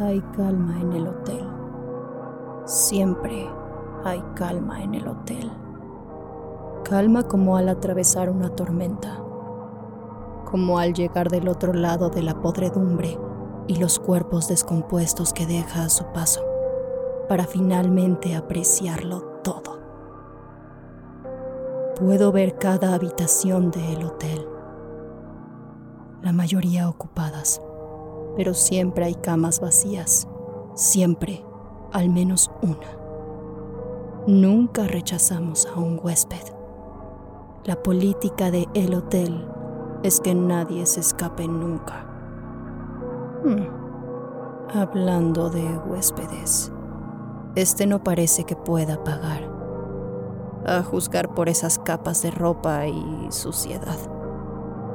Hay calma en el hotel. Siempre hay calma en el hotel. Calma como al atravesar una tormenta, como al llegar del otro lado de la podredumbre y los cuerpos descompuestos que deja a su paso, para finalmente apreciarlo todo. Puedo ver cada habitación del hotel, la mayoría ocupadas pero siempre hay camas vacías, siempre, al menos una. Nunca rechazamos a un huésped. La política de el hotel es que nadie se escape nunca. Hmm. Hablando de huéspedes, este no parece que pueda pagar. A juzgar por esas capas de ropa y suciedad.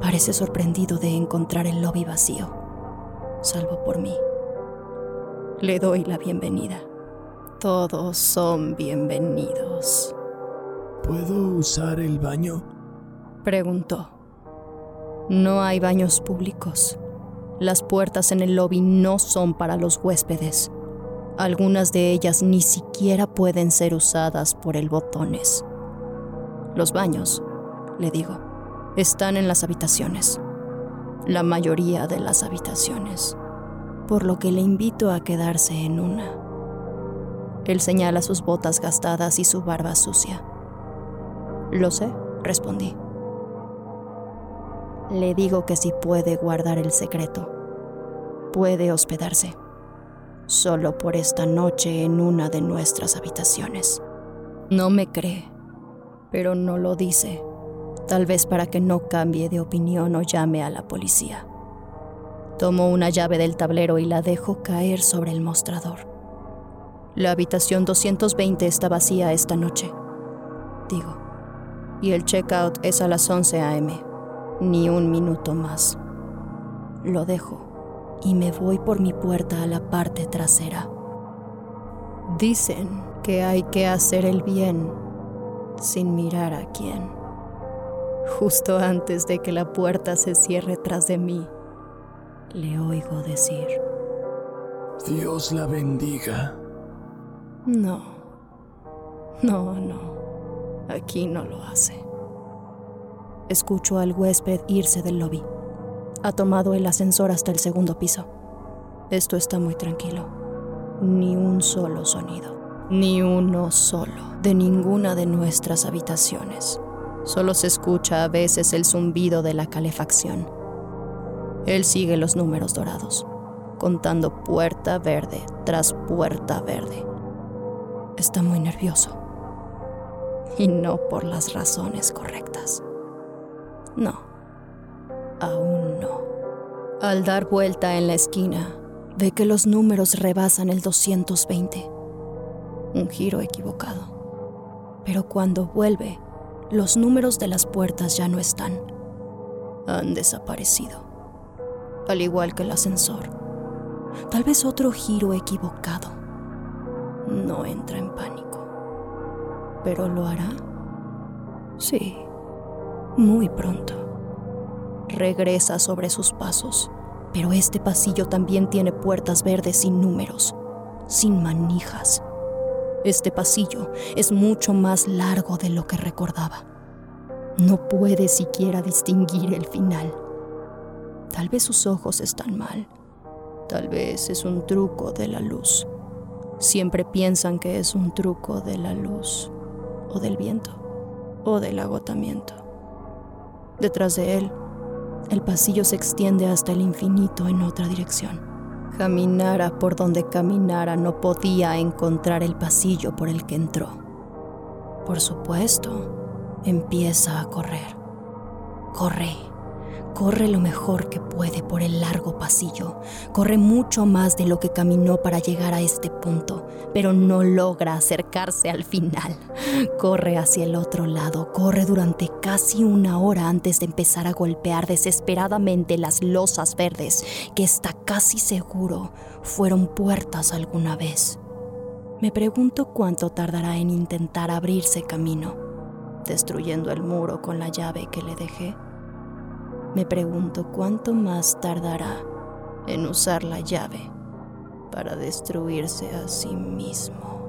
Parece sorprendido de encontrar el lobby vacío salvo por mí. Le doy la bienvenida. Todos son bienvenidos. ¿Puedo usar el baño? Preguntó. No hay baños públicos. Las puertas en el lobby no son para los huéspedes. Algunas de ellas ni siquiera pueden ser usadas por el botones. Los baños, le digo, están en las habitaciones la mayoría de las habitaciones, por lo que le invito a quedarse en una. Él señala sus botas gastadas y su barba sucia. Lo sé, respondí. Le digo que si puede guardar el secreto, puede hospedarse, solo por esta noche en una de nuestras habitaciones. No me cree, pero no lo dice tal vez para que no cambie de opinión o llame a la policía. Tomo una llave del tablero y la dejo caer sobre el mostrador. La habitación 220 está vacía esta noche, digo, y el checkout es a las 11 a.m., ni un minuto más. Lo dejo y me voy por mi puerta a la parte trasera. Dicen que hay que hacer el bien sin mirar a quién justo antes de que la puerta se cierre tras de mí, le oigo decir, Dios la bendiga. No, no, no, aquí no lo hace. Escucho al huésped irse del lobby. Ha tomado el ascensor hasta el segundo piso. Esto está muy tranquilo. Ni un solo sonido, ni uno solo de ninguna de nuestras habitaciones. Solo se escucha a veces el zumbido de la calefacción. Él sigue los números dorados, contando puerta verde tras puerta verde. Está muy nervioso. Y no por las razones correctas. No, aún no. Al dar vuelta en la esquina, ve que los números rebasan el 220. Un giro equivocado. Pero cuando vuelve, los números de las puertas ya no están. Han desaparecido. Al igual que el ascensor. Tal vez otro giro equivocado. No entra en pánico. ¿Pero lo hará? Sí, muy pronto. Regresa sobre sus pasos, pero este pasillo también tiene puertas verdes sin números. sin manijas. Este pasillo es mucho más largo de lo que recordaba. No puede siquiera distinguir el final. Tal vez sus ojos están mal. Tal vez es un truco de la luz. Siempre piensan que es un truco de la luz, o del viento, o del agotamiento. Detrás de él, el pasillo se extiende hasta el infinito en otra dirección. Caminara por donde caminara, no podía encontrar el pasillo por el que entró. Por supuesto, empieza a correr. Corre Corre lo mejor que puede por el largo pasillo. Corre mucho más de lo que caminó para llegar a este punto, pero no logra acercarse al final. Corre hacia el otro lado, corre durante casi una hora antes de empezar a golpear desesperadamente las losas verdes que está casi seguro fueron puertas alguna vez. Me pregunto cuánto tardará en intentar abrirse camino, destruyendo el muro con la llave que le dejé. Me pregunto cuánto más tardará en usar la llave para destruirse a sí mismo.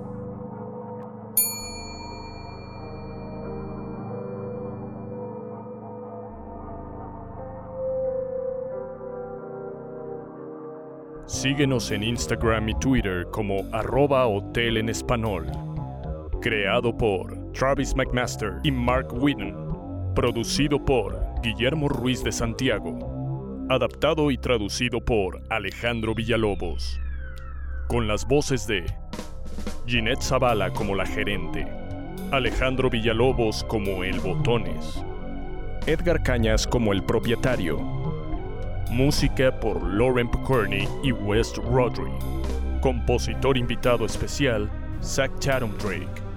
Síguenos en Instagram y Twitter como arroba hotel en español. Creado por Travis McMaster y Mark Whitten. Producido por Guillermo Ruiz de Santiago. Adaptado y traducido por Alejandro Villalobos. Con las voces de Ginette Zavala como la gerente, Alejandro Villalobos como el Botones, Edgar Cañas como el propietario. Música por Lauren Picorni y West Rodri. Compositor invitado especial, Zach Chatham Drake.